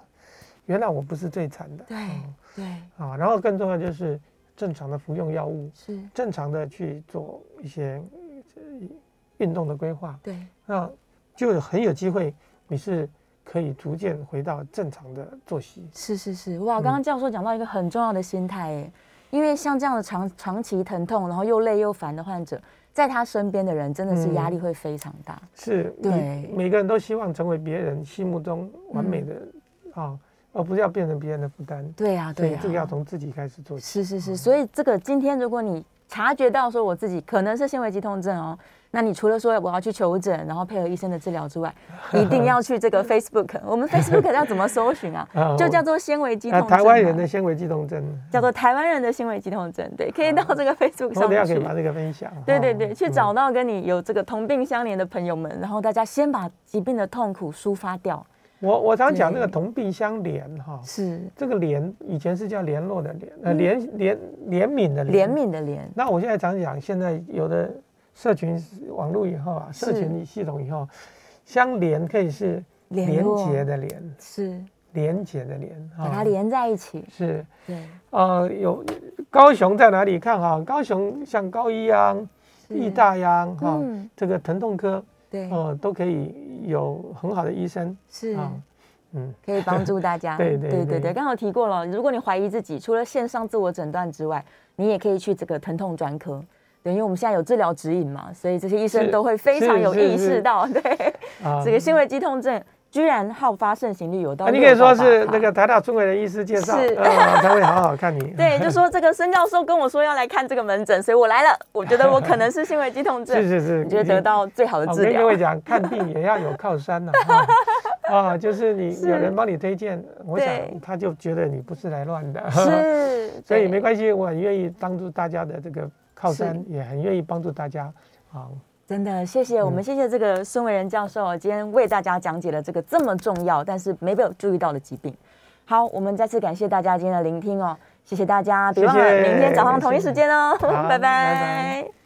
原来我不是最惨的。
对对。
啊，然后更重要就是正常的服用药物，是正常的去做一些运动的规划。
对。
那。就很有机会，你是可以逐渐回到正常的作息。
是是是，哇！刚刚教授讲到一个很重要的心态，哎，因为像这样的长长期疼痛，然后又累又烦的患者，在他身边的人真的是压力会非常大。
是，对，每个人都希望成为别人心目中完美的啊，而不是要变成别人的负担。
对呀，对呀，
这个要从自己开始做起。
是是是，所以这个今天如果你察觉到说我自己可能是纤维肌痛症哦。那你除了说我要去求诊，然后配合医生的治疗之外，*laughs* 一定要去这个 Facebook。我们 Facebook 要怎么搜寻啊？*laughs* 就叫做纤维肌痛症。
台湾人的纤维肌痛症。
叫做台湾人的纤维肌痛症，对，可以到这个 Facebook 上
面去。可以把这个分享。
对对对，去找到跟你有这个同病相怜的朋友们，然后大家先把疾病的痛苦抒发掉。
我我常讲那个同病相怜哈，
是。
这个怜以前是叫联络的联，呃怜怜怜悯的
怜悯的怜。
那我现在常讲，现在有的。社群网络以后啊，社群系统以后，相连可以是连接的连，
是。
连接的连，
把它连在一起。
是，对，呃，有高雄在哪里？看哈？高雄像高一央、义大央哈，这个疼痛科，
对，
呃，都可以有很好的医生，
是，嗯，可以帮助大家。*laughs* 对对对对对，刚好提过了，如果你怀疑自己，除了线上自我诊断之外，你也可以去这个疼痛专科。对，因为我们现在有治疗指引嘛，所以这些医生都会非常有意识到，对。*laughs* 这个纤维肌痛症居然好发盛行率有到。
你可以说是那个台大中伟的医师介绍，*laughs* 他会好好看你。
对，就说这个孙教授跟我说要来看这个门诊，所以我来了。*laughs* 我觉得我可能是心维肌痛症，*laughs*
是是是，
你就得到最好的治疗。
我跟各位讲，看病也要有靠山呐，啊，就是你有人帮你推荐，我想他就觉得你不是来乱的，
是，
所以没关系，我很愿意帮助大家的这个。靠山也很愿意帮助大家，啊，
真的谢谢我们，谢谢这个孙维仁教授今天为大家讲解了这个这么重要但是没被注意到的疾病。好，我们再次感谢大家今天的聆听哦，谢谢大家，别忘了明天早上同一时间哦，*laughs* 拜拜。